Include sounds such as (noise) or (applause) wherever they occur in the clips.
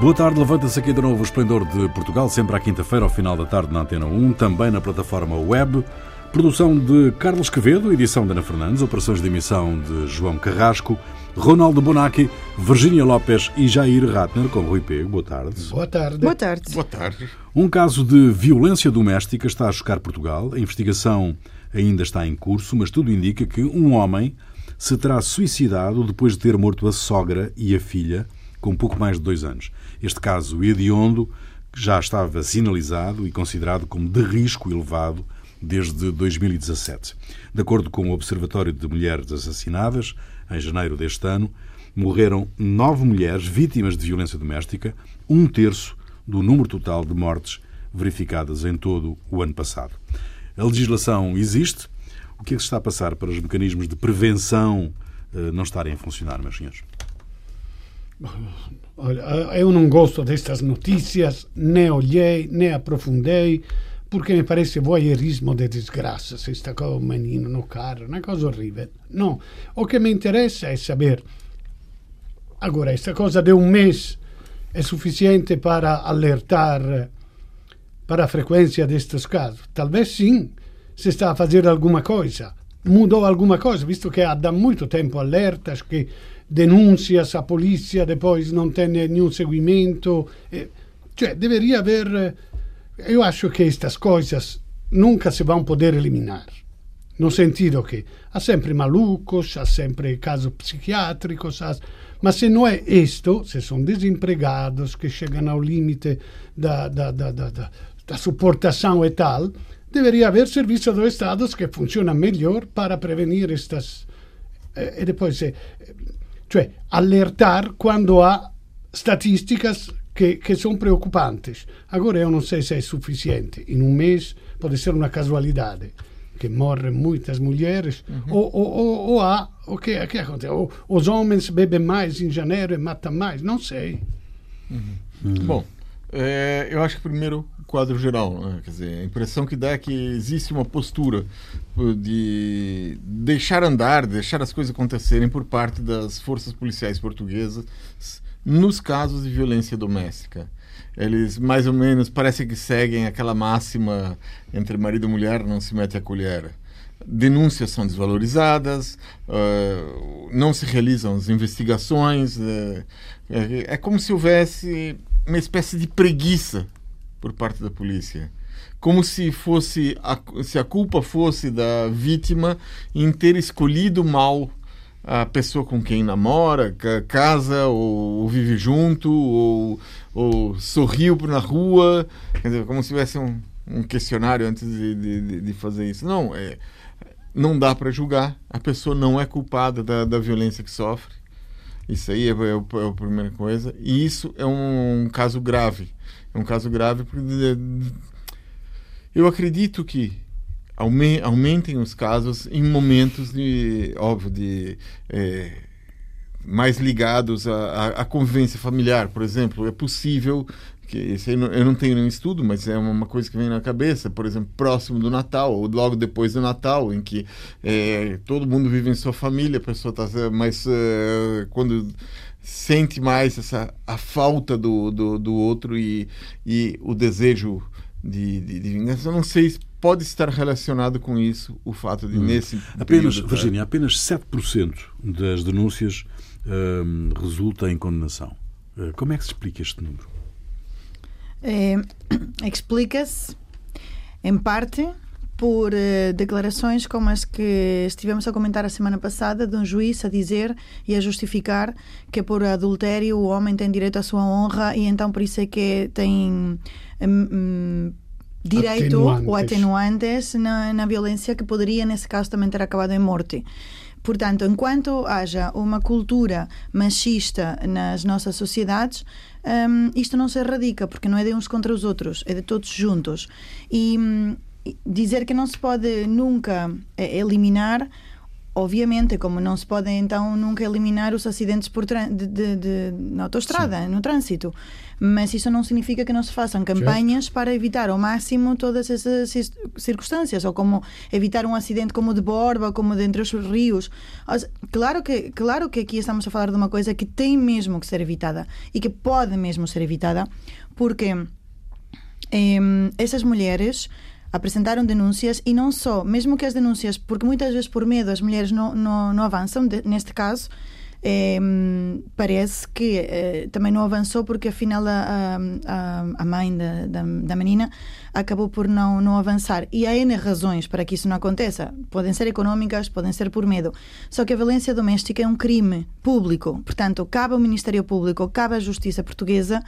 Boa tarde, levanta-se aqui de novo o Esplendor de Portugal, sempre à quinta-feira, ao final da tarde, na Antena 1, também na plataforma web. Produção de Carlos Quevedo, edição de Ana Fernandes, operações de emissão de João Carrasco, Ronaldo Bonacci, Virgínia Lopes e Jair Ratner, com Rui Pego. Boa tarde. Boa tarde. Boa tarde. Boa tarde. Um caso de violência doméstica está a chocar Portugal. A investigação ainda está em curso, mas tudo indica que um homem se terá suicidado depois de ter morto a sogra e a filha, com pouco mais de dois anos. Este caso hediondo já estava sinalizado e considerado como de risco elevado desde 2017. De acordo com o Observatório de Mulheres Assassinadas, em janeiro deste ano, morreram nove mulheres vítimas de violência doméstica, um terço do número total de mortes verificadas em todo o ano passado. A legislação existe. O que é que se está a passar para os mecanismos de prevenção eh, não estarem a funcionar, meus senhores? Olha, eu não gosto destas notícias, nem olhei, nem aprofundei, porque me parece voyeurismo de desgraça. Se está com o menino no carro, uma coisa horrível. Não, o que me interessa é saber. Agora, esta coisa de um mês é suficiente para alertar para a frequência destes casos? Talvez sim, se está a fazer alguma coisa. Mudou alguma coisa, visto que há muito tempo alertas que denúncias, a polícia depois não tem nenhum seguimento. Cioè, deveria haver. Eu acho que estas coisas nunca se vão poder eliminar. No sentido que há sempre malucos, há sempre casos psiquiátricos, há... mas se não é isto, se são desempregados que chegam ao limite da, da, da, da, da suportação e tal, deveria haver serviço do Estado que funciona melhor para prevenir estas. E depois, cioè, alertar quando há estatísticas que, que são preocupantes. Agora, eu não sei se é suficiente. Em um mês pode ser uma casualidade que morrem muitas mulheres, uhum. ou, ou, ou, ou, há, o que, que acontece? Ou, os homens bebem mais em janeiro e matam mais, não sei. Uhum. Uhum. Bom, é, eu acho que primeiro quadro geral, né? quer dizer, a impressão que dá é que existe uma postura de deixar andar, deixar as coisas acontecerem por parte das forças policiais portuguesas nos casos de violência doméstica eles mais ou menos parece que seguem aquela máxima entre marido e mulher não se mete a colher. Denúncias são desvalorizadas, uh, não se realizam as investigações. Uh, é, é como se houvesse uma espécie de preguiça por parte da polícia como se fosse a, se a culpa fosse da vítima em ter escolhido mal a pessoa com quem namora, casa ou, ou vive junto ou, ou sorriu na rua, dizer, como se tivesse um, um questionário antes de, de, de, fazer isso. Não, é, não dá para julgar. A pessoa não é culpada da, da violência que sofre. Isso aí é, é, é, a primeira coisa. E isso é um, um caso grave. É um caso grave porque eu acredito que aumentem os casos em momentos de óbvio de é, mais ligados à, à, convivência familiar. Por exemplo é possível que eu não, tenho nenhum estudo mas é uma coisa que vem na cabeça por exemplo próximo do Natal ou logo depois do Natal em que é, todo mundo vive em sua família a pessoa está mais quando sente mais essa a falta do, do, do outro e, e o desejo de, de, de vingança eu não sei pode estar relacionado com isso o fato de, hum. nesse. Apenas, período, Virginia, apenas 7% das denúncias hum, resulta em condenação. Uh, como é que se explica este número? É, (clears throat) Explica-se, em parte, por uh, declarações como as que estivemos a comentar a semana passada, de um juiz a dizer e a justificar que por adultério o homem tem direito à sua honra e então por isso é que tem. Um, direito atenuantes. ou atenuantes na, na violência que poderia, nesse caso, também ter acabado em morte. Portanto, enquanto haja uma cultura machista nas nossas sociedades, um, isto não se erradica, porque não é de uns contra os outros, é de todos juntos. E um, dizer que não se pode nunca eh, eliminar Obviamente, como não se pode então nunca eliminar os acidentes por de, de, de, na autostrada, Sim. no trânsito, mas isso não significa que não se façam campanhas certo. para evitar ao máximo todas essas circunstâncias, ou como evitar um acidente como o de Borba, como de entre os rios. Claro que, claro que aqui estamos a falar de uma coisa que tem mesmo que ser evitada e que pode mesmo ser evitada, porque eh, essas mulheres apresentaram denúncias e não só, mesmo que as denúncias, porque muitas vezes por medo as mulheres não, não, não avançam, de, neste caso, é, parece que é, também não avançou porque afinal a, a, a mãe da, da, da, menina acabou por não, não avançar. E há N razões para que isso não aconteça. Podem ser económicas, podem ser por medo. Só que a violência doméstica é um crime público. Portanto, cabe ao Ministério Público, cabe à Justiça Portuguesa,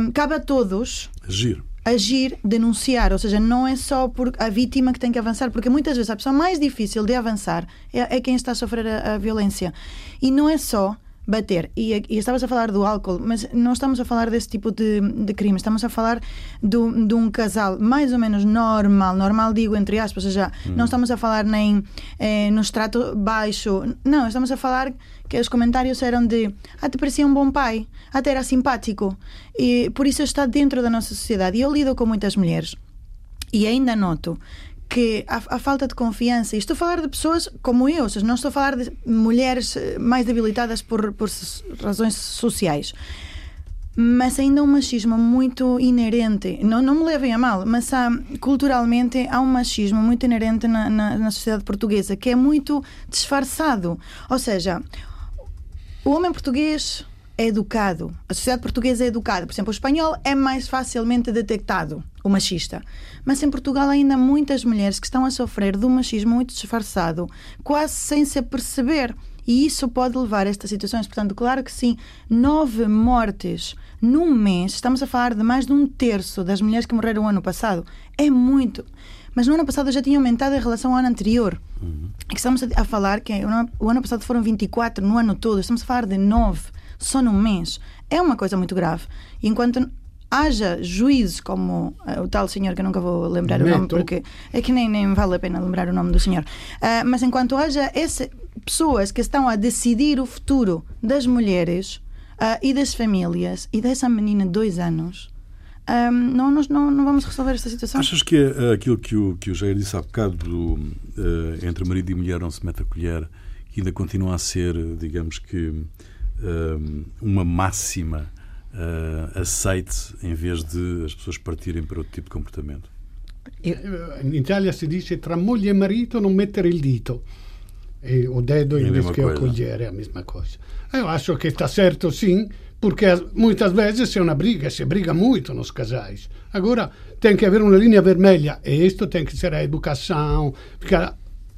um, cabe a todos. Agir agir, denunciar, ou seja, não é só por a vítima que tem que avançar, porque muitas vezes a pessoa mais difícil de avançar é, é quem está a sofrer a, a violência. E não é só bater. E, e estavas a falar do álcool, mas não estamos a falar desse tipo de, de crime. Estamos a falar do, de um casal mais ou menos normal, normal digo entre aspas, ou seja, hum. não estamos a falar nem eh, no extrato baixo. Não, estamos a falar que os comentários eram de ah, te parecia um bom pai, até era simpático. E por isso está dentro da nossa sociedade. E eu lido com muitas mulheres e ainda noto que a, a, falta de confiança, e estou a falar de pessoas como eu, ou seja, não estou a falar de mulheres eh, mais debilitadas por, por razões sociais, mas ainda um machismo muito inerente. Não, não me levem a mal, mas há, culturalmente há um machismo muito inerente na, na, na sociedade portuguesa que é muito disfarçado. Ou seja, o homem português é educado, a sociedade portuguesa é educada. Por exemplo, o espanhol é mais facilmente detectado, o machista. Mas em Portugal ainda há muitas mulheres que estão a sofrer de um machismo muito disfarçado, quase sem se aperceber. E isso pode levar a estas situações. Portanto, claro que sim, nove mortes num mês, estamos a falar de mais de um terço das mulheres que morreram no ano passado. É muito. Mas no ano passado já tinha aumentado em relação ao ano anterior. Uhum. É estamos a falar que o ano passado foram 24 no ano todo, estamos a falar de nove só num mês, é uma coisa muito grave. E enquanto haja juízes como uh, o tal senhor que eu nunca vou lembrar Neto. o nome porque é que nem, nem vale a pena lembrar o nome do senhor uh, mas enquanto haja esse, pessoas que estão a decidir o futuro das mulheres uh, e das famílias e dessa menina de dois anos um, não, nós não, não vamos resolver esta situação. Achas que é aquilo que o, que o Jair disse há bocado do, entre marido e mulher não se mete a colher que ainda continua a ser, digamos que uma máxima uh, aceite em vez de as pessoas partirem para outro tipo de comportamento? In Italia si dice tra moglie e marito non mettere il dito. E o dedo invece che accogliere, è la mesma cosa. Eu acho que está certo sim, porque muitas vezes é uma briga, se briga muito nos casais. Agora tem que haver uma linha vermelha e isto tem que ser a educação, porque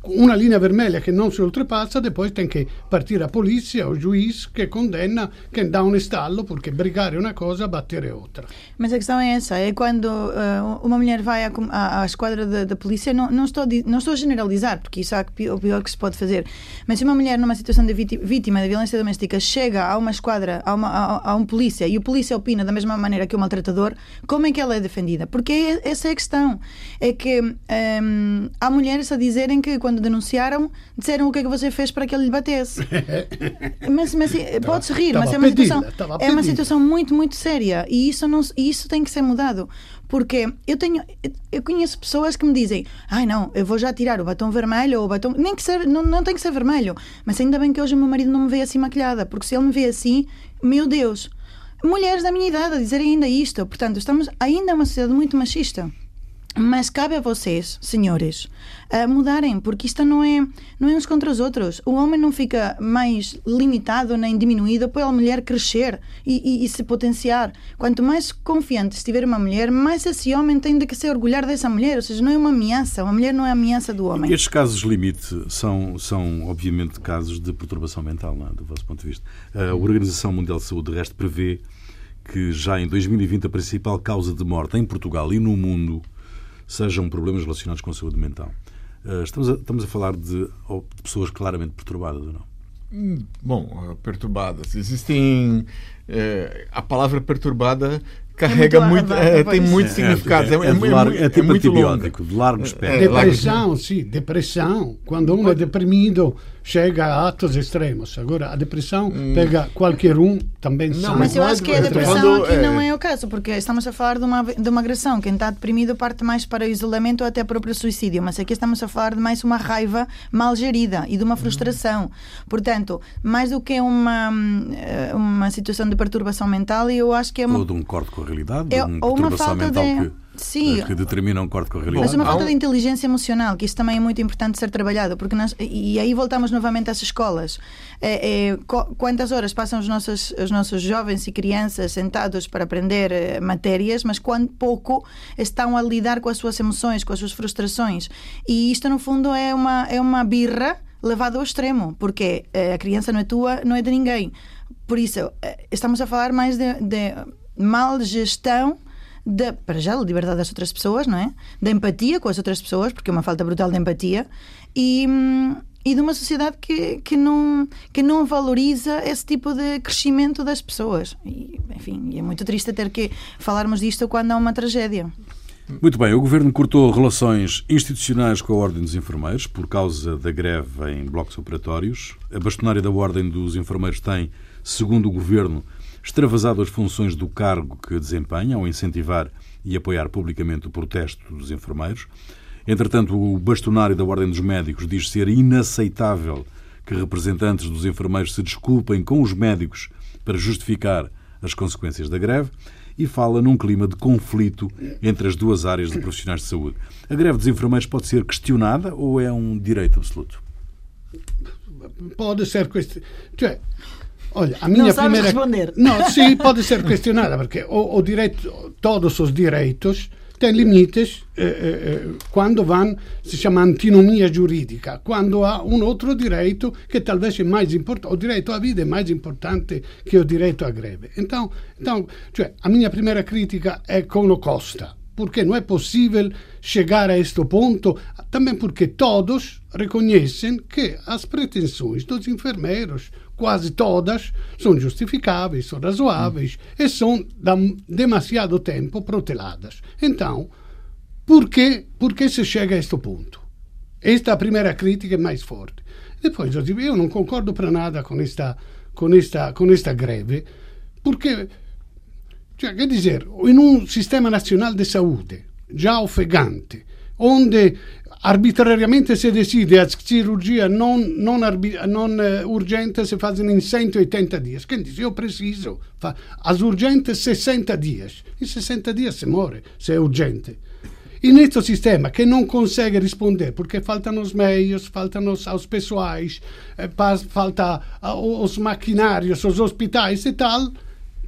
una linea vermelha che non si oltrepassa, depois tem que partir a polícia, o juiz que condena quem dá um estalo, porque brigar é uma coisa, bater é outra. Mas a questão é essa, é quando uh, uma mulher vai à, à, esquadra da, polícia, não, não, estou, não estou a generalizar, porque isso é o pior que se pode fazer, mas se uma mulher numa situação de vítima de violência doméstica chega a uma esquadra, a, uma, a, a um polícia, e o polícia opina da mesma maneira que o maltratador, como é que ela é defendida? Porque é, essa é a questão, é que um, ehm, há mulheres a dizerem que quando quando denunciaram, disseram o que é que você fez para que ele lhe batesse. (laughs) mas, mas pode-se rir, mas é uma, situação, é uma situação muito, muito séria. E isso, não, isso tem que ser mudado. Porque eu tenho, eu conheço pessoas que me dizem, ai não, eu vou já tirar o batom vermelho ou o batom. Nem que ser, não, não tem que ser vermelho. Mas ainda bem que hoje o meu marido não me vê assim maquilhada, porque se ele me vê assim, meu Deus, mulheres da minha idade a dizerem ainda isto. Portanto, estamos ainda uma sociedade muito machista. Mas cabe a vocês, senhores, a mudarem, porque isto não é, não é uns contra os outros. O homem não fica mais limitado nem diminuído pela mulher crescer e, e, e, se potenciar. Quanto mais confiante estiver uma mulher, mais esse homem tem de que se orgulhar dessa mulher. Ou seja, não é uma ameaça. Uma mulher não é ameaça do homem. Estes casos limite são, são obviamente, casos de perturbação mental, não é? do vosso ponto de vista. A Organização Mundial de Saúde, de resto, prevê que já em 2020 a principal causa de morte em Portugal e no mundo sejam problemas relacionados com a saúde mental. Eh, estamos a, estamos a falar de, de pessoas claramente perturbadas ou não? Hum, bom, eh, perturbadas. Existem. É, a palavra perturbada carrega muito muito, arrabado, é, tem muitos significados. É, É, é, é tipo muito longa. antibiótico, de largo É, espectro. Depressão, sim, depressão. Quando um é deprimido, chega a atos extremos. Agora, a depressão pega qualquer um, também Não, sabe. Mas eu acho que a depressão falando, aqui é- não é o caso, porque estamos a falar de uma, de uma agressão. Quem está deprimido parte mais para o isolamento ou até para o próprio suicídio. Mas aqui estamos a falar de mais uma raiva mal gerida e de uma frustração. Portanto, mais do que uma, hum, eh, uma situação de perturbação mental, eu acho que é uma. Ou de um corte com a realidade, É- de uma ou uma perturbação falta mental de- que, Sim. que determina um corte com a Mas realidade. uma Há falta de inteligência emocional, que isso também é muito importante ser trabalhado, porque nós, e aí voltamos novamente às escolas. É, é, quantas horas passam os nossos, os nossos jovens e crianças sentados para aprender eh, matérias, mas quanto pouco estão a lidar com as suas emoções, com as suas frustrações. E isto, no fundo, é uma, é uma birra levada ao extremo, porque eh, a criança não é tua, não é de ninguém. Por isso, eh, estamos a falar mais de, de mal gestão da, para já, da liberdade das outras pessoas, não é? Da empatia com as outras pessoas, porque é uma falta brutal de empatia, e, e de uma sociedade que, que, não, que não valoriza esse tipo de crescimento das pessoas. E, enfim, é muito triste ter que falarmos disto quando há uma tragédia. Muito bem, o Governo cortou relações institucionais com a Ordem dos Enfermeiros por causa da greve em blocos operatórios. A bastonária da Ordem dos Enfermeiros tem, segundo o Governo, extravasado as funções do cargo que desempenha ao incentivar e apoiar publicamente o protesto dos enfermeiros. Entretanto, o bastonário da Ordem dos Médicos diz ser inaceitável que representantes dos enfermeiros se desculpem com os médicos para justificar as consequências da greve e fala num clima de conflito entre as duas áreas de profissionais de saúde. A greve dos enfermeiros pode ser questionada ou é um direito absoluto? Pode ser questi- cioè, olha, a minha Não sabes primeira responder. Não, sim, pode ser questionada porque o, o direito, todos os direitos têm limites eh, eh, quando vão, se chama antinomia giuridica, quando há um outro direito que talvez é mais importante, o direito à vida é mais importante que o direito à greve. Então, então cioè, a minha primeira crítica é com o Costa, porque não é possível chegar a este ponto, também porque todos reconhecem que as pretensões dos enfermeiros, quase todas, são justificáveis, são razoáveis e são da demasiado tempo proteladas. Então, por que, por que se chega a este ponto? Esta é a primeira crítica mais forte. Depois, eu não concordo para nada com esta, com esta, com esta greve, porque cioè, quer dizer, in un sistema nazionale di salute già offegante, onde arbitrariamente si decide a cirurgia non, non, non eh, urgente si fanno in 180 dias. Quem diz, eu preciso, fa, as urgentes 60 dias. In 60 dias si muore, se è urgente. In questo sistema che non consegue rispondere perché faltano os meios, faltano os, pessoais, eh, falta ah, os maquinários, os hospitais e tal,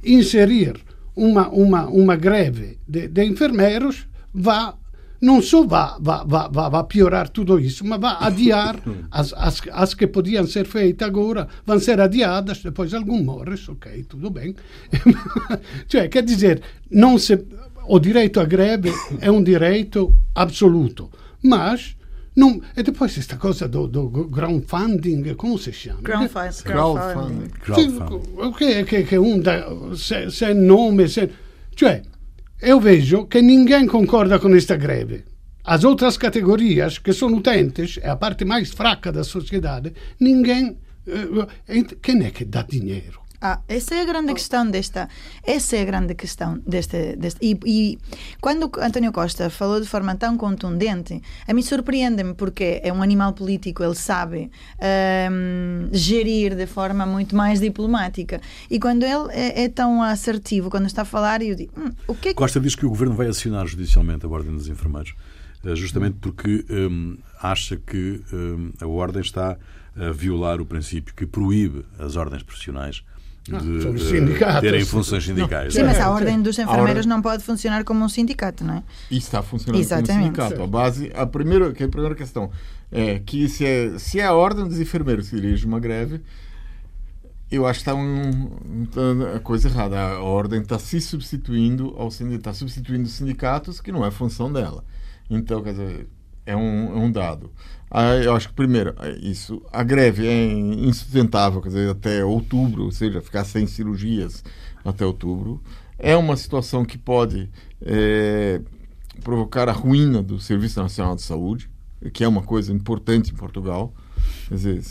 inserir uma, uma, uma greve de, de enfermeiros va não só va, va, va, va, va a piorar tudo isso, mas vai adiar as, as, as que podiam ser feitas agora, vão ser adiadas, depois algum morre, ok, tudo bem. (laughs) cioè, quer dizer, não se, o direito à greve é um direito absoluto, mas não, e depois esta coisa do, do crowdfunding, como se chama? Crowdfunding. Crowdfunding. Crowdfunding. Sì, che, che, che un da, se, se nome, se, cioè eu vejo que ninguém concorda com esta greve. As outras categorias, que são utentes, é a parte mais fraca da sociedade, ninguém. eh, quem é que dá dinheiro? Ah, essa é a grande questão desta. Essa é a grande questão deste. deste e, e quando António Costa falou de forma tão contundente, a mim surpreende-me porque é um animal político, ele sabe ahm, gerir de forma muito mais diplomática. E quando ele é, é tão assertivo, quando está a falar, eu digo: "Hum, o que é que. Costa diz que o Governo vai acionar judicialmente a Ordem dos Enfermeiros, eh, justamente porque hum, acha que hum, a Ordem está a violar o princípio que proíbe as ordens profissionais Ah, de são os sindicatos. terem funções sindicais. Sim, mas a É, ordem dos enfermeiros ordem- não pode funcionar como um sindicato, não é? E está funcionando Exatamente. como sindicato. A base, a primeira, que é a primeira questão é que se é, se é a ordem dos enfermeiros que dirige uma greve, eu acho que está um, tá a coisa errada. A ordem está se substituindo ao sindicato, está substituindo os sindicatos, que não é função dela. Então, quer dizer, é um, é um dado. Eu acho que, primeiro, é isso, a greve é insustentável, quer dizer, até outubro, ou seja, ficar sem cirurgias até outubro. é uma situação que pode é, provocar a ruína do Serviço Nacional de Saúde, que é uma coisa importante em Portugal. Quer dizer,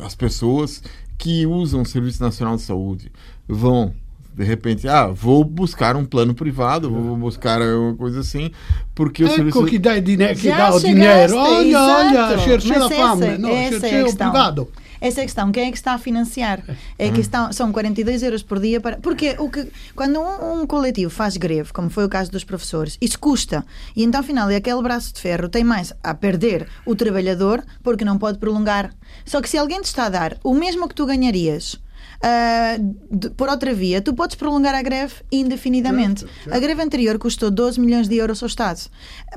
as pessoas que usam o Serviço Nacional de Saúde vão de repente, ah, vou buscar um plano privado, vou buscar uma coisa assim, porque ecco o serviço... que dá, dinheiro, que dá o chegaste, dinheiro. Olha, exato. olha, cerchei Mas a fame. essa- Não, é cerchei o questão. privado. Essa é a questão. Quem é que está a financiar? É que estão, são 42 euros por dia para. Porque o que, quando um, um coletivo faz greve, como foi o caso dos professores, isso custa. E então, afinal, é aquele braço de ferro tem mais a perder o trabalhador porque não pode prolongar. Só que se alguém te está a dar o mesmo que tu ganharias. Ah, de- por outra via, tu podes prolongar a greve indefinidamente. Certo, certo. A greve anterior custou 12 milhões de euros ao Estado.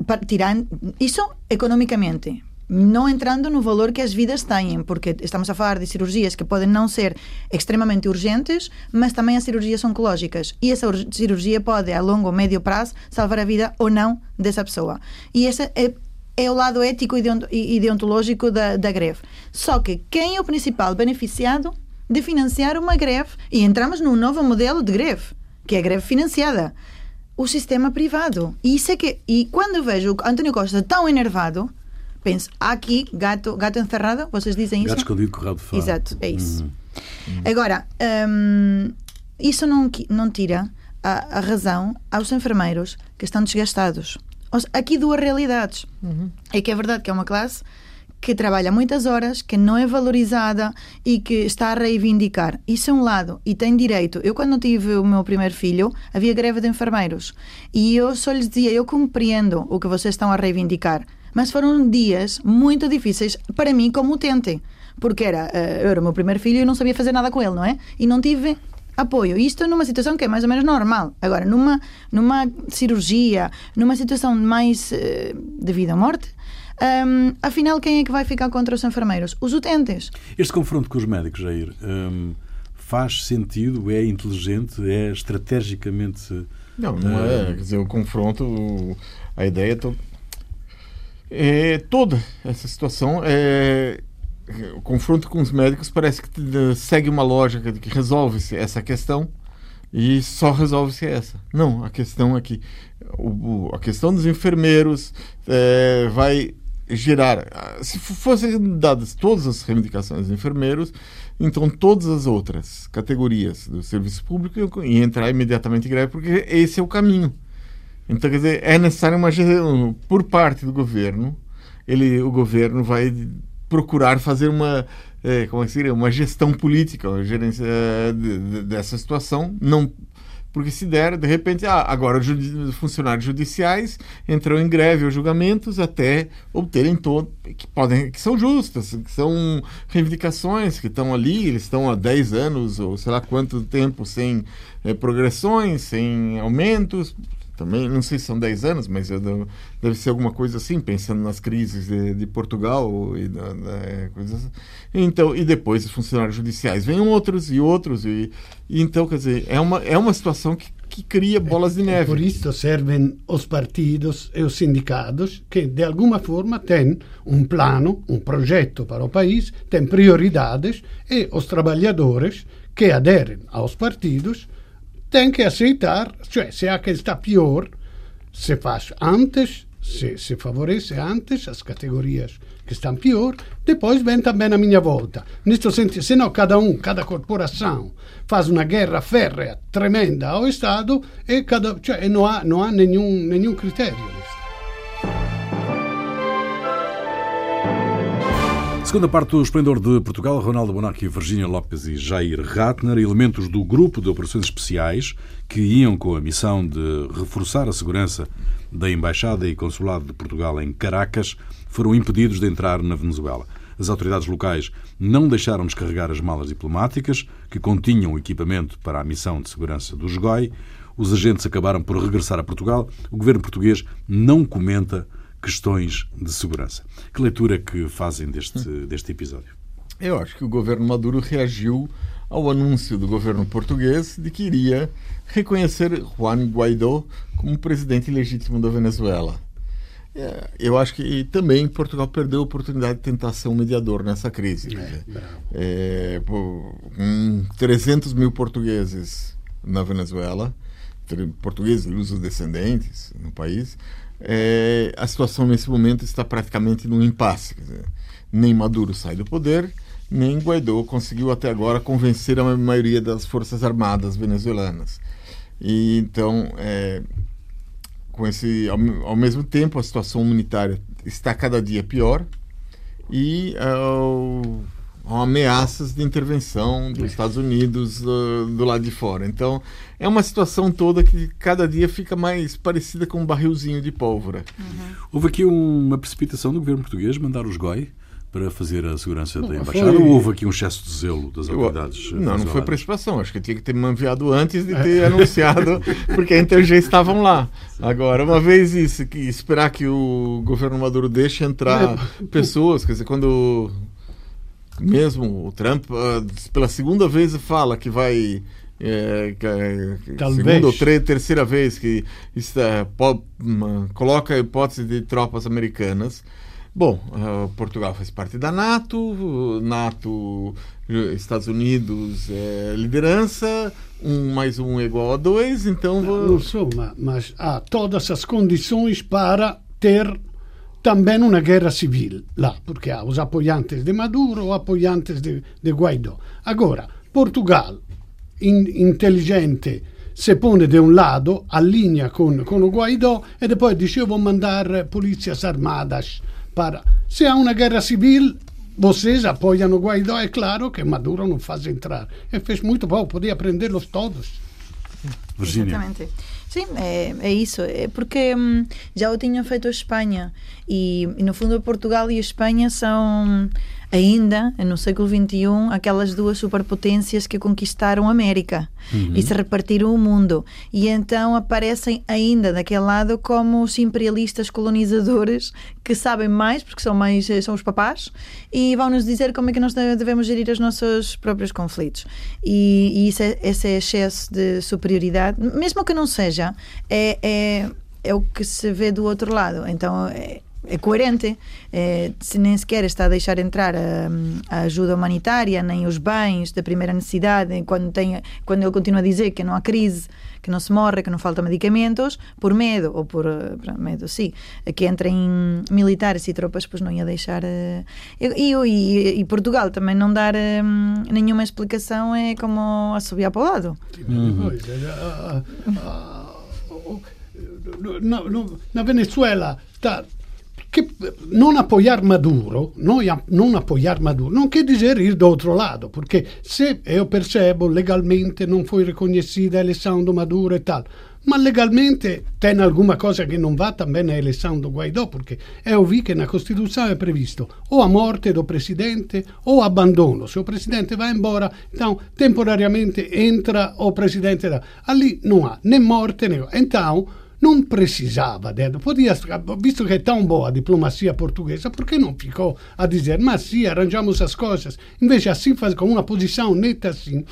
Para- Tirando, isso economicamente. Não entrando no valor que as vidas têm, porque estamos a falar de cirurgias que podem não ser extremamente urgentes, mas também as cirurgias oncológicas. E essa ur- cirurgia pode, a longo ou médio prazo, salvar a vida ou não dessa pessoa. E esse é, é o lado ético e deont- e deontológico da, da greve. Só que quem é o principal beneficiado de financiar uma greve? E entramos num novo modelo de greve, que é a greve financiada o sistema privado. E isso é que. E quando eu vejo o António Costa tão enervado, penso, há aqui gato, gato encerrado, vocês dizem isso? Gato escondido com rabo de fora. Exato, é isso. Agora, hum, isso não, não tira a, a razão aos enfermeiros que estão desgastados. Aqui duas realidades. É que é verdade que é uma classe que trabalha muitas horas, que não é valorizada e que está a reivindicar. Isso é um lado e tem direito. Eu, quando tive o meu primeiro filho, havia greve de enfermeiros e eu só lhes dizia: eu compreendo o que vocês estão a reivindicar, mas foram dias muito difíceis para mim como utente, porque era, eh, eu era o meu primeiro filho e não sabia fazer nada com ele, não é? E não tive apoio. Isto numa situação que é mais ou menos normal. Agora, numa, numa cirurgia, numa situação mais eh, de vida ou morte, hum, afinal, quem é que vai ficar contra os enfermeiros? Os utentes. Este confronto com os médicos, Jair, hum, faz sentido? É inteligente? É estrategicamente. Não, não é. Quer dizer, o confronto, a ideia é, to... é toda essa situação. É... O confronto com os médicos parece que segue uma lógica de que resolve-se essa questão e só resolve-se essa. Não, a questão é que o, o- a questão dos enfermeiros eh, vai gerar. ah, Se fossem dadas todas as reivindicações dos enfermeiros, então todas as outras categorias do serviço público iam entrar imediatamente em greve, porque esse é o caminho. Então, quer dizer, é necessário uma gestão por parte do governo. Ele, o governo vai procurar fazer uma, eh, como é que seria, uma gestão política, uma gerência eh, de- de- dessa situação. Não, porque se der, de repente, ah, agora os funcionários judiciais entram em greve ou julgamentos até obterem todo que podem que são justas, que são reivindicações que estão ali, eles estão há 10 anos ou sei lá quanto tempo sem eh, progressões, sem aumentos. Também, não sei se são 10 anos, mas deve ser alguma coisa assim, pensando nas crises de, de Portugal e da, da- coisas assim. Então, e depois os funcionários judiciais vêm outros e outros. E, e então, quer dizer, é uma, é uma situação que, que cria bolas de E neve. por isso servem os partidos e os sindicatos que, de alguma forma, têm um plano, um projeto para o país, têm prioridades e os trabalhadores que aderem aos partidos têm que aceitar, cioè, se há que está pior, se faz antes, se, se favorece antes as categorias que estão pior, depois vem também a minha volta. Neste sentido, senão cada um, cada corporação faz uma guerra férrea tremenda ao Estado e, cada, cioè, e não há, não há nenhum, nenhum critério nisto. Segunda parte do Esplendor de Portugal, Ronaldo Bonacci, Virgínia Lopes e Jair Ratner, elementos do grupo de operações especiais que iam com a missão de reforçar a segurança da Embaixada e Consulado de Portugal em Caracas, foram impedidos de entrar na Venezuela. As autoridades locais não deixaram descarregar as malas diplomáticas, que continham o equipamento para a missão de segurança do SGOI. Os agentes acabaram por regressar a Portugal. O governo português não comenta questões de segurança. Que leitura que fazem deste, deste episódio? Eu acho que o governo Maduro reagiu ao anúncio do governo português de que iria reconhecer Juan Guaidó como presidente legítimo da Venezuela. É, Eu acho que também Portugal perdeu a oportunidade de tentar ser um mediador nessa crise. é, pô, com 300 mil portugueses na Venezuela, portugueses e os descendentes no país, é, a situação nesse momento está praticamente num impasse. Dizer, nem Maduro sai do poder, nem Guaidó conseguiu até agora convencer a maioria das forças armadas venezuelanas. E então, é, com esse, ao, ao, mesmo tempo, a situação humanitária está cada dia pior e uh, ameaças de intervenção dos Estados Unidos uh, do lado de fora. Então, é uma situação toda que cada dia fica mais parecida com um barrilzinho de pólvora. Uhum. Houve aqui uma precipitação do governo português mandar os GOI para fazer a segurança da embaixada foi... ou houve aqui um excesso de zelo das autoridades? Não, não foi precipitação. Acho que tinha que ter me enviado antes de ter anunciado, (laughs) porque então já estavam lá. Agora, uma vez isso, que esperar que o governo Maduro deixe entrar é. pessoas, quer dizer, quando mesmo o Trump ah, pela segunda vez fala que vai é, segunda ou terceira vez que está, coloca a hipótese de tropas americanas. Bom, uh, Portugal faz parte da NATO, NATO, Estados Unidos é liderança, um mais um é igual a dois, então... Não, não sou, mas há todas as condições para ter também uma guerra civil lá, porque há os apoiantes de Maduro, apoiantes de, de Guaidó. Agora, Portugal, in, inteligente, se pone de un lado, allinea con, con Guaidó e poi dice vou mandar polícias armadas para. Se há uma guerra civil, vocês apoiam o Guaidó, é claro que Maduro não faz entrar. Ele fez muito bom, podia prendê-los todos. Virginia. Exatamente. Sim, é, é isso. É porque hum, já o tinham feito a Espanha. E, e, no fundo, Portugal e a Espanha são ainda, no século XXI, aquelas duas superpotências que conquistaram a América uhum. e se repartiram o mundo. E então aparecem ainda daquele lado como os imperialistas colonizadores que sabem mais, porque são mais são os papás, e vão-nos dizer como é que nós devemos gerir os nossos próprios conflitos. E, e isso é, esse é excesso de superioridade, mesmo que não seja, é, é, é o que se vê do outro lado. Então, é, é coerente, é, se nem sequer está a deixar entrar a, a, ajuda humanitária, nem os bens da primeira necessidade, quando, tem, quando ele continua a dizer que não há crise, que não se morre, que não falta medicamentos, por medo, ou por, por medo, sim, que entrem militares e tropas, pois não ia deixar. Uh, e, e, e, Portugal também não dar um, nenhuma explicação é como assobiar para o lado. Uhum. Na, na Venezuela está que non apoiar Maduro, non apoiar Maduro, non quer dizer outro lado, porque se eu percebo legalmente non foi reconhecida a eleição do Maduro e tal, ma legalmente tem alguma coisa que non va também na eleição do Guaidó, porque eu vi que na Costituição é previsto ou a morte do presidente ou abbandono. Se o presidente vai embora, então temporariamente entra o presidente. Da... Ali não há nem morte, nem... Então, non precisava, podia, visto che è tão boa a diplomacia portuguesa, por que não ficou a dizer, mas sim, arranjamos as coisas? Invece assim, faz, com uma posição neta assim,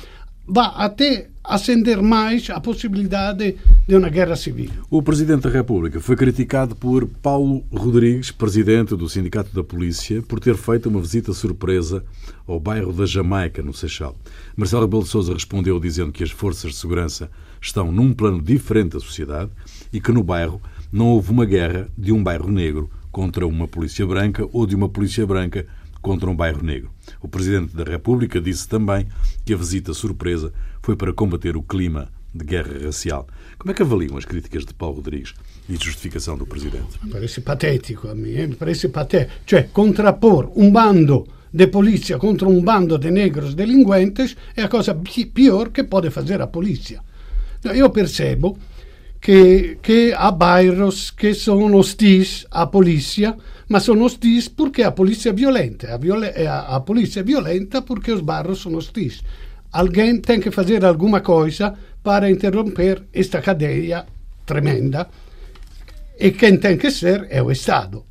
vai até acender mais a possibilidade de uma guerra civil. O Presidente da República foi criticado por Paulo Rodrigues, Presidente do Sindicato da Polícia, por ter feito uma visita surpresa ao bairro da Jamaica, no Seixal. Marcelo Rebelo de Sousa respondeu dizendo que as forças de segurança estão num plano diferente da sociedade e que no bairro não houve uma guerra de um bairro negro contra uma polícia branca ou de uma polícia branca contra um bairro negro. O Presidente da República disse também que a visita surpresa foi para combater o clima de guerra racial. Como é que avaliam as críticas de Paulo Rodrigues e a justificação do Presidente? Parece patético a mim, eh? parece patético. Cioè, contrappor um bando de polícia contra um bando de negros delinquentes é a coisa pior que pode fazer a polícia. Eu percebo che, che há bairros que são hostis à polícia, mas são hostis porque a polícia é violenta. A, a, a polícia é violenta porque os bairros são hostis. Alguém tem que fazer alguma coisa para interromper esta cadeia tremenda e quem tem que ser é o Estado.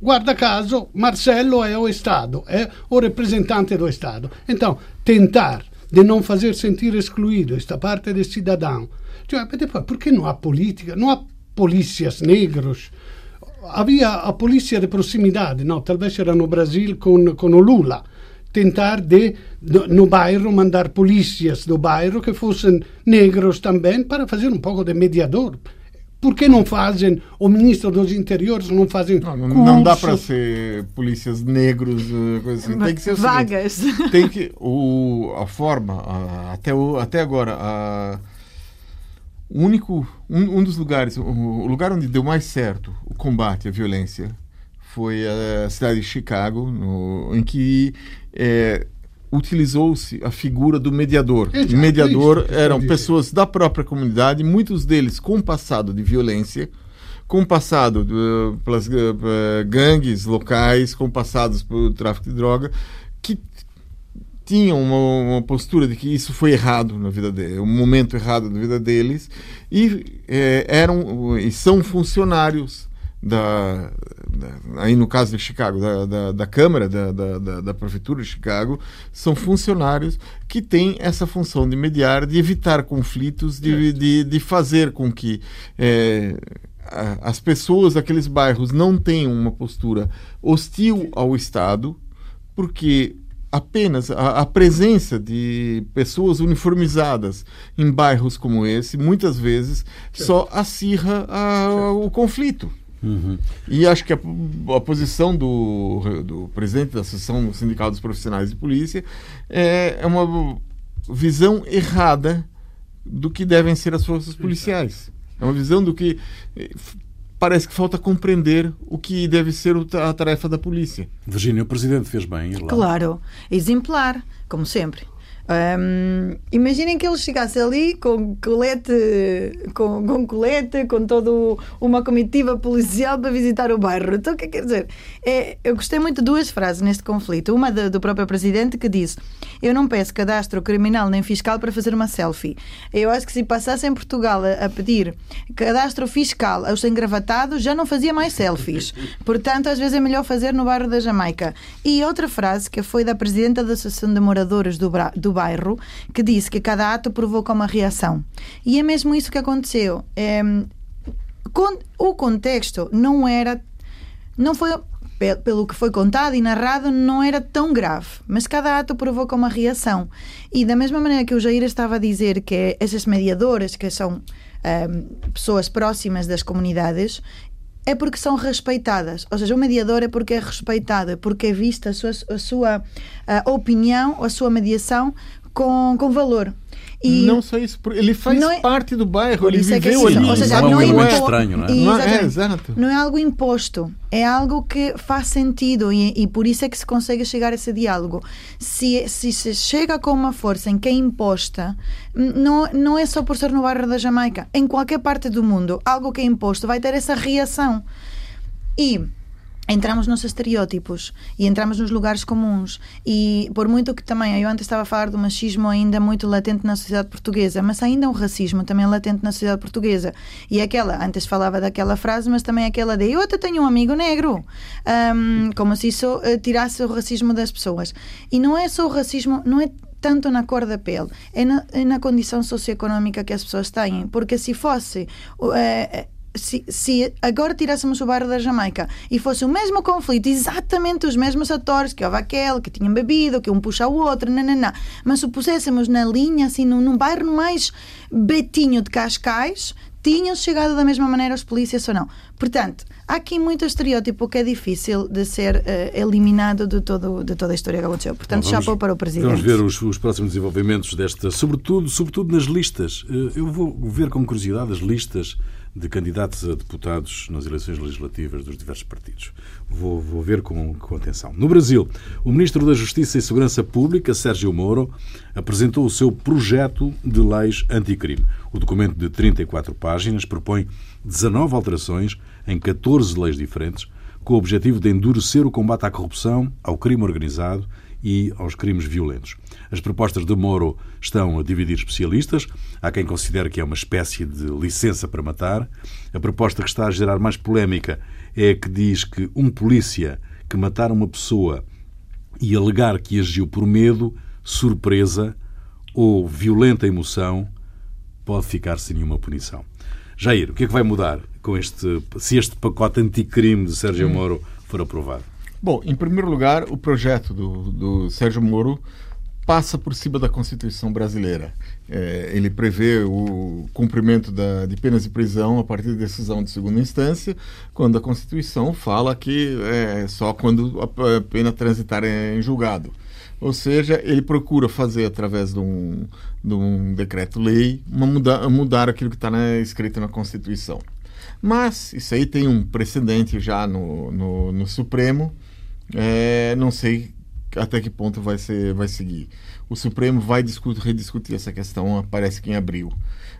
Guarda caso, Marcelo é o Estado, é o representante do Estado. Então, tentar de não fazer sentir excluído esta parte do cidadão cioè, depois, por que não há política? Não há polícias negros? Havia a polícia de proximidade, não? Talvez era no Brasil com, com o Lula. tentar de, no bairro mandar polícias do bairro que fossem negros também para fazer um pouco de mediador. Por que não fazem, o ministro dos interiores não fazem Não, não, não dá para ser polícias negros, eh, coisa assim. Tem que ser o seguinte, Vagas. tem que o, a forma a- até o, até agora a, o único um, um dos lugares o, o lugar onde deu mais certo o combate à violência foi a cidade de Chicago no, em que eh, utilizou-se a figura do mediador. Exato, o mediador eu eram pessoas da própria comunidade muitos deles com passado de violência com passado eh, pelas eh, gangues locais, com passados pelo tráfico de droga, que tinham uma, uma postura de que isso foi errado na vida deles, um momento errado na vida deles, e eh, eram e são funcionários da, da- aí no caso de Chicago, da, da, da Câmara, da, da, da, Prefeitura de Chicago, são funcionários que têm essa função de mediar, de evitar conflitos, de, de, de fazer com que a- as pessoas daqueles bairros não tenham uma postura hostil ao Estado, porque apenas a, a presença de pessoas uniformizadas em bairros como esse, muitas vezes, só acirra a- o conflito. E acho que a, a posição do, do presidente da Associação Sindical dos Profissionais de Polícia é, é uma visão errada do que devem ser as forças policiais. É uma visão do que eh, parece que falta compreender o que deve ser a tarefa da polícia. Virgínia, o Presidente fez bem ir lá. Claro, exemplar, como sempre. Hum, imaginem que ele chegasse ali com colete, com, com colete, com toda uma comitiva policial para visitar o bairro. Então, o que é que quer dizer? É, eu gostei muito de duas frases neste conflito. Uma do, do próprio presidente que disse: Eu não peço cadastro criminal nem fiscal para fazer uma selfie. Eu acho que se passasse em Portugal a, a pedir cadastro fiscal aos engravatados, já não fazia mais selfies. Portanto, às vezes é melhor fazer no bairro da Jamaica. E outra frase que foi da presidenta da Associação de Moradores do, bra- do bairro, que disse que cada ato provoca uma reação. E é mesmo isso que aconteceu. Em, con- o contexto não era não foi pe- pelo que foi contado e narrado não era tão grave, mas cada ato provoca uma reação. E da mesma maneira que o Jair estava a dizer que essas mediadoras, que são ahm, pessoas próximas das comunidades, é porque são respeitadas. Ou seja, o mediador é porque é respeitado, é porque é vista a sua, a sua ah, opinião, a sua mediação com, com valor. E não só isso, ele faz é- parte do bairro, ele é é viveu assim, ali. ou seja, Não é um não é impo- estranho, não é? Não é- é, exato. Não é algo imposto, é algo que faz sentido e, e por isso é que se consegue chegar a esse diálogo. Se, se se chega com uma força em que é imposta, não, não é só por ser no bairro da Jamaica, em qualquer parte do mundo, algo que é imposto vai ter essa reação. E entramos nos estereótipos e entramos nos lugares comuns e por muito que também eu antes estava a falar do machismo ainda muito latente na sociedade portuguesa mas ainda um racismo também latente na sociedade portuguesa e aquela antes falava daquela frase mas também aquela de eu até tenho um amigo negro Ahm, como se isso eh, tirasse o racismo das pessoas e não é só o racismo não é tanto na cor da pele, é na, é na condição socioeconómica que as pessoas têm. Porque se fosse. eh, se, se agora tirássemos o bairro da Jamaica e fosse o mesmo conflito, exatamente os mesmos atores, que houve aquele que tinham bebido, que um puxa o outro, nananã, mas se o puséssemos na linha, assim, num, num bairro mais betinho de Cascais, tinham chegado da mesma maneira os polícias ou não. Portanto, há aqui muito estereótipo que é difícil de ser eh, eliminado de, todo, de toda a história que aconteceu. Portanto, chapou para o Presidente. Vamos ver os, os próximos desenvolvimentos desta, sobretudo, sobretudo nas listas. Eh, Eu vou ver com curiosidade as listas de candidatos a deputados nas eleições legislativas dos diversos partidos. Vou, vou ver com, com atenção. No Brasil, o Ministro da Justiça e Segurança Pública, Sérgio Moro, apresentou o seu projeto de leis anticrime. O documento de 34 páginas propõe 19 alterações em 14 leis diferentes, com o objetivo de endurecer o combate à corrupção, ao crime organizado e aos crimes violentos. As propostas de Moro estão a dividir especialistas. Há quem considere que é uma espécie de licença para matar. A proposta que está a gerar mais polémica é a que diz que um polícia que matar uma pessoa e alegar que agiu por medo, surpresa ou violenta emoção pode ficar sem nenhuma punição. Jair, o que é que vai mudar com este, se este pacote anticrime de Sérgio Moro for aprovado? Bom, em primeiro lugar, o projeto do, do Sérgio Moro passa por cima da Constituição brasileira. É, ele prevê o cumprimento da, de penas de prisão a partir de decisão de segunda instância, quando a Constituição fala que é só quando a pena transitar em julgado. Ou seja, ele procura fazer, através de um, de um decreto-lei, mudar, mudar aquilo que está escrito na Constituição. Mas isso aí tem um precedente já no, no, no Supremo. É, não sei até que ponto vai, ser, vai seguir. O Supremo vai discutir, rediscutir essa questão, parece que em abril.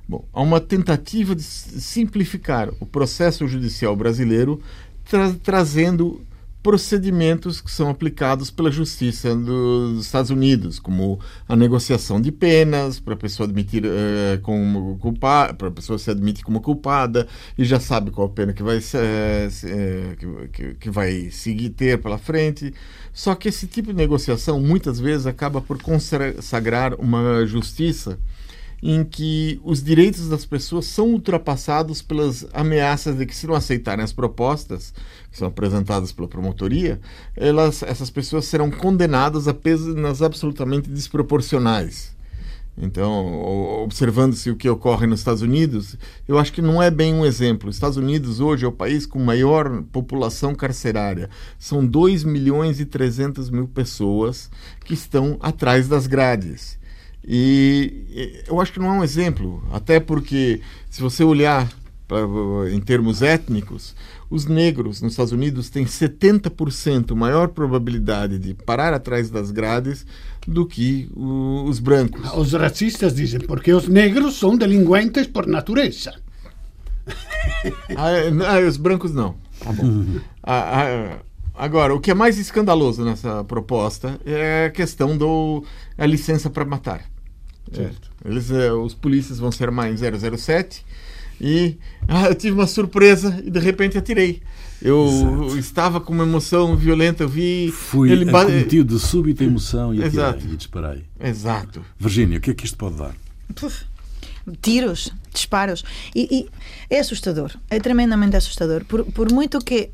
Bom, há uma tentativa de simplificar o processo judicial brasileiro, tra trazendo procedimentos que são aplicados pela justiça dos Estados Unidos, como a negociação de penas para a pessoa admitir uh, como culpada, para a pessoa se admitir como culpada e já sabe qual a pena que vai uh, que, que, vai seguir ter pela frente. Só que esse tipo de negociação muitas vezes acaba por consagrar uma justiça em que os direitos das pessoas são ultrapassados pelas ameaças de que se não aceitarem as propostas que são apresentadas pela promotoria, elas, essas pessoas serão condenadas a penas absolutamente desproporcionais. Então, observando-se o que ocorre nos Estados Unidos, eu acho que não é bem um exemplo. Os Estados Unidos hoje é o país com maior população carcerária. São 2 milhões e 300 mil pessoas que estão atrás das grades. E eu acho que não é um exemplo, até porque se você olhar em termos étnicos, os negros nos Estados Unidos têm 70% maior probabilidade de parar atrás das grades do que os brancos. Os racistas dizem porque os negros são delinquentes por natureza. (laughs) ah, é, ah, os brancos não. Tá bom. (laughs) ah, ah, agora, o que é mais escandaloso nessa proposta é a questão da licença para matar. Certo. Eles, é, os polícias vão ser mais 007 e (laughs) ah, eu tive uma surpresa e de repente atirei. Eu Exato. estava com uma emoção violenta, eu vi. Fui ele acometido de súbita emoção e atirei e disparei. Exato. Virgínia, o que é que isto pode dar? Puf. Tiros, disparos. E, e, é assustador, é tremendamente assustador. Por, por muito que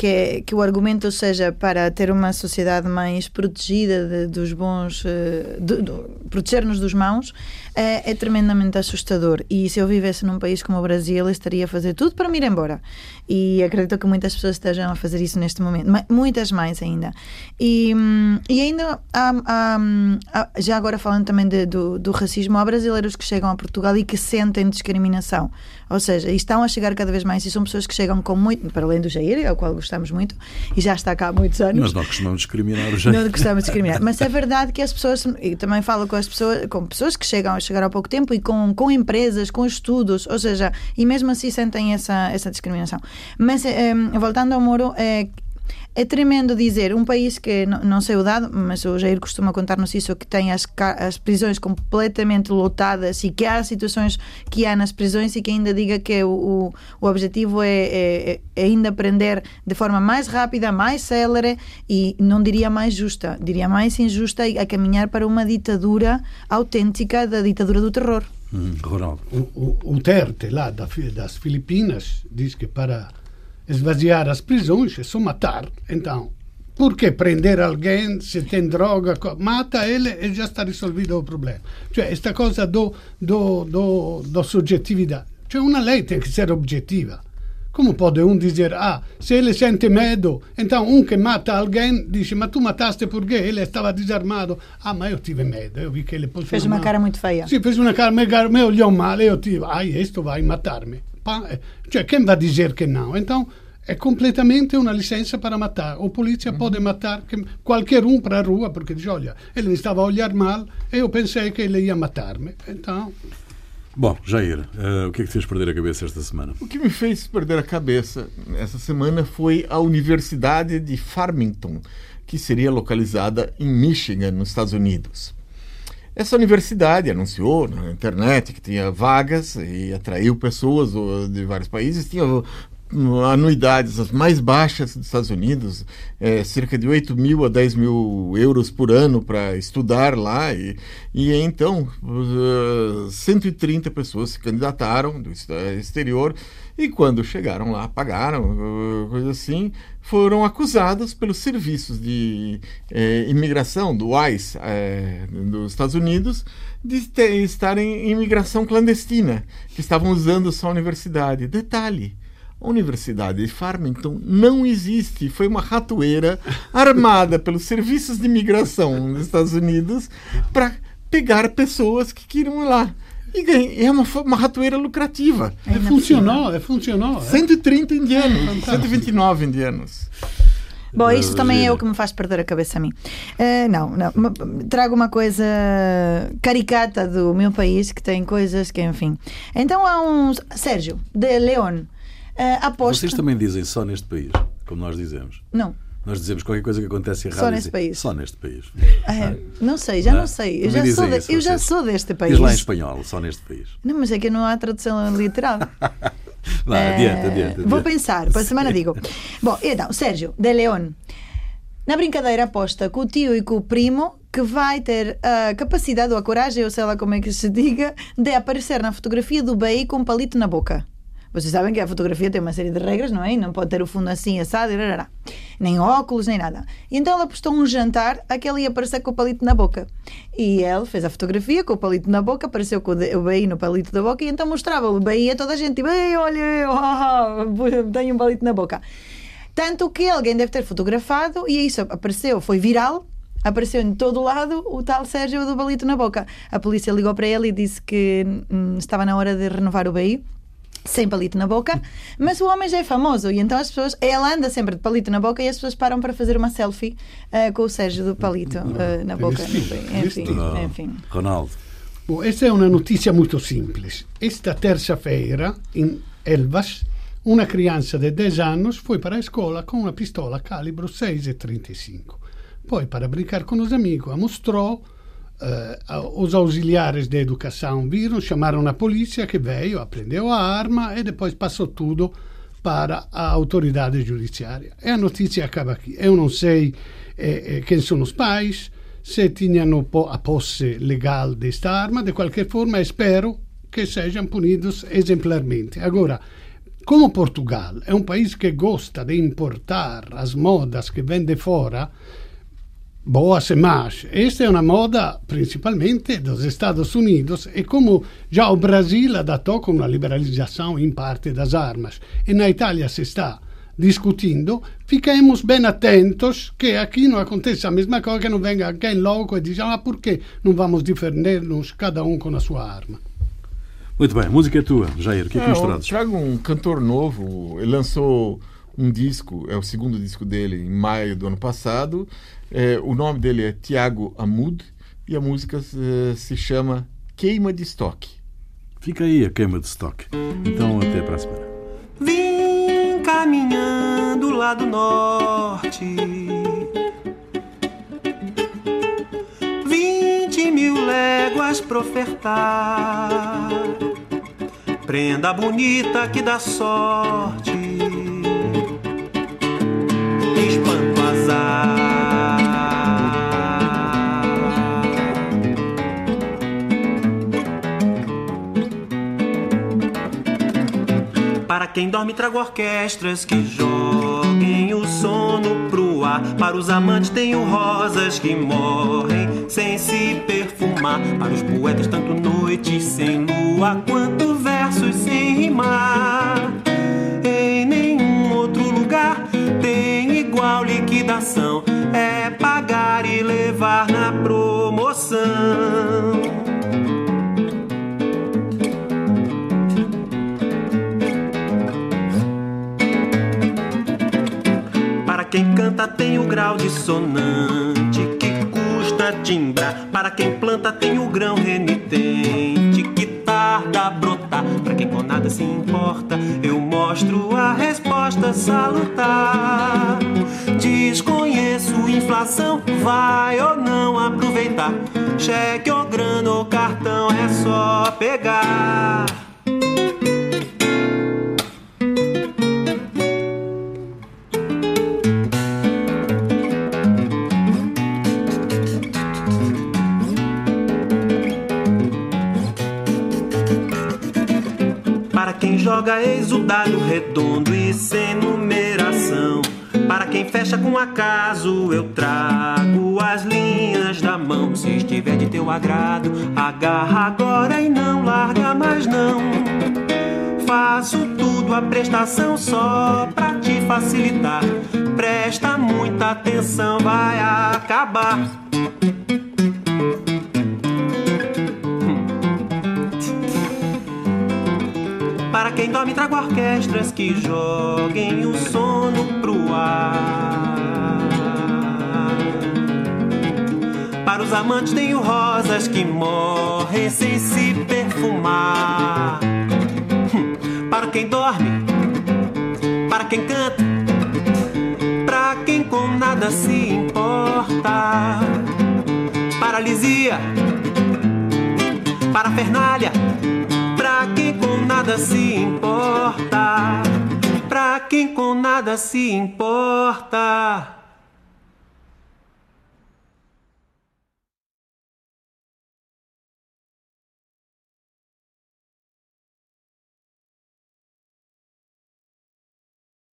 que, que o argumento seja para ter uma sociedade mais protegida de, dos bons, eh, proteger-nos dos maus, é, é, tremendamente assustador. E se eu vivesse num país como o Brasil, estaria a fazer tudo para me ir embora. E acredito que muitas pessoas estejam a fazer isso neste momento, muitas mais ainda. E, e ainda, há, há, já agora falando também de, do, do racismo, há brasileiros que chegam a Portugal e que sentem discriminação. Ou seja, e estão a chegar cada vez mais, e são pessoas que chegam com muito, para além do Jair, ao qual gostamos muito, e já está cá há muitos anos. Mas não costumamos discriminar o (laughs) Jair. Não costumamos discriminar. Mas é verdade que as pessoas, e também falo com as pessoas, com pessoas que chegam a chegar há pouco tempo e com, com empresas, com estudos, ou seja, e mesmo assim sentem essa, essa discriminação. Mas eh, voltando ao Moro, eh, é tremendo dizer, um país que, não, não sei o dado, mas o Jair costuma contar-nos isso, que tem as, as prisões completamente lotadas e que há situações que há nas prisões e que ainda diga que o, o, objetivo é, é, é ainda prender de forma mais rápida, mais célere e não diria mais justa, diria mais injusta a caminhar para uma ditadura autêntica da ditadura do terror. Hum, Ronaldo. O, o, o Terte, lá das Filipinas, diz que para esvaziar as prisões é só matar. Então, por que prender alguém se tem droga? Mata ele e já está resolvido o problema. Cioè, questa cosa do, do, do, do soggettività. Cioè, una lei tem que ser objetiva. Come pode um dizer, ah, se ele sente medo, então um que mata alguém dice, ma tu mataste porque ele estava desarmado. Ah, ma eu tive medo, eu vi que ele Fez uma, cara muito feia. Sim, fez uma cara, me, me olhou mal, eu tive, ai, isto vai matar-me. Cioè, quem vai dizer que não? Então, é completamente uma licença para matar. O polícia uhum. pode matar qualquer um para a rua porque diz: olha, ele me estava a olhar mal e eu pensei que ele ia matar-me. Então. Bom, Jair, uh, o que é que te fez perder a cabeça esta semana? O que me fez perder a cabeça essa semana foi a Universidade de Farmington, que seria localizada em Michigan, nos Estados Unidos. Essa universidade anunciou na internet que tinha vagas e atraiu pessoas de vários países, tinha anuidades as mais baixas dos Estados Unidos, é, cerca de 8 mil a 10 mil euros por ano para estudar lá. E, e então, uh, 130 pessoas se candidataram do exterior e quando chegaram lá, pagaram, uh, coisa assim, foram acusados pelos serviços de é, imigração do ICE é, dos Estados Unidos de ter, estarem em imigração clandestina, que estavam usando só a universidade. Detalhe, a Universidade de Farmington não existe. Foi uma ratoeira armada pelos serviços de imigração dos Estados Unidos para pegar pessoas que queriam ir lá. E é uma, uma ratoeira lucrativa. É, funcionou, é, funcionou. 130 indianos, 129 indianos. Bom, isto também é o que me faz perder a cabeça a mim. Uh, não, não. Trago uma coisa caricata do meu país que tem coisas que, enfim. Então há um. Sérgio, de León Uh, aposto... Vocês também dizem só neste país, como nós dizemos? Não. Nós dizemos qualquer coisa que acontece errado. Só neste país. Só neste país. É, não sei, já não, não sei. Eu já, sou, de, isso, eu já sou deste país. Diz lá em espanhol, só neste país. Não, mas é que não há tradução literal. (laughs) Vá, é, adiante, adiante, Vou pensar, para a semana digo. Bom, então, Sérgio, de León. Na brincadeira aposta com o tio e com o primo que vai ter a capacidade ou a coragem, ou sei lá como é que se diga, de aparecer na fotografia do BI com um palito na boca. Vocês sabem que a fotografia tem uma série de regras, não é? E não pode ter o fundo assim assado, nem óculos, nem nada. E então ela postou um jantar a que ele ia aparecer com o palito na boca. E ele fez a fotografia com o palito na boca, apareceu com o BI no palito da boca e então mostrava o BI a toda a gente. Tipo, olha, oh, (laughs) tenho um palito na boca. Tanto que alguém deve ter fotografado e isso apareceu, foi viral, apareceu em todo lado o tal Sérgio do balito na boca. A polícia ligou para ele e disse que hum, estava na hora de renovar o BI sem palito na boca, mas o homem já é famoso e então as pessoas, ela anda sempre de palito na boca e as pessoas param para fazer uma selfie uh, com o Sérgio do palito uh, na boca. Enfim, enfim. Ronaldo. Bom, essa é uma notícia muito simples. Esta terça-feira, em Elvas, uma criança de 10 anos foi para a escola com uma pistola calibro 6,35. Poi, para brincar com os amigos, a mostrou uh, os auxiliares de educação viram, chamaram a polícia que veio, aprendeu a arma e depois passou tudo para a autoridade judiciária. E a notícia acaba aqui. Eu não sei eh, eh, quem são os pais, se tinham a posse legal desta arma, de qualquer forma espero que sejam punidos exemplarmente. Agora, como Portugal é um país que gosta de importar as modas que vem de fora, boas e más. Esta é uma moda principalmente dos Estados Unidos e como já o Brasil adotou com uma liberalização em parte das armas e na Itália se está discutindo, fiquemos bem atentos que aqui não aconteça a mesma coisa, que não venha alguém louco e diga ah, por que não vamos defender-nos cada um com a sua arma. Muito bem, música é tua, Jair, o que é que nos trazes? Trago um cantor novo, ele lançou um disco, é o segundo disco dele, em maio do ano passado, é, o nome dele é Tiago Amud e a música uh, se chama Queima de Estoque. Fica aí a queima de estoque. Então até para a semana. Vim caminhando lá do norte. Vinte mil léguas para ofertar. Prenda bonita que dá sorte. Para quem dorme, trago orquestras que joguem o sono pro ar. Para os amantes, tenho rosas que morrem sem se perfumar. Para os poetas, tanto noites sem lua quanto versos sem rimar. Em nenhum outro lugar tem igual liquidação. É pagar e levar na promoção. Canta tem o grau dissonante que custa timbrar. Para quem planta tem o grão renitente que tarda a brotar. Para quem com nada se importa, eu mostro a resposta salutar. Desconheço inflação, vai ou não aproveitar. Cheque ou grana ou cartão é só pegar. Joga exudado redondo e sem numeração. Para quem fecha com acaso, eu trago as linhas da mão. Se estiver de teu agrado, agarra agora e não larga mais não. Faço tudo a prestação só pra te facilitar. Presta muita atenção, vai acabar. Quem dorme, trago orquestras que joguem o sono pro ar. Para os amantes, tenho rosas que morrem sem se perfumar. Hum, Para quem dorme, para quem canta, para quem com nada se importa. Paralisia, parafernália pra quem com nada se importa. Pra quem com nada se importa.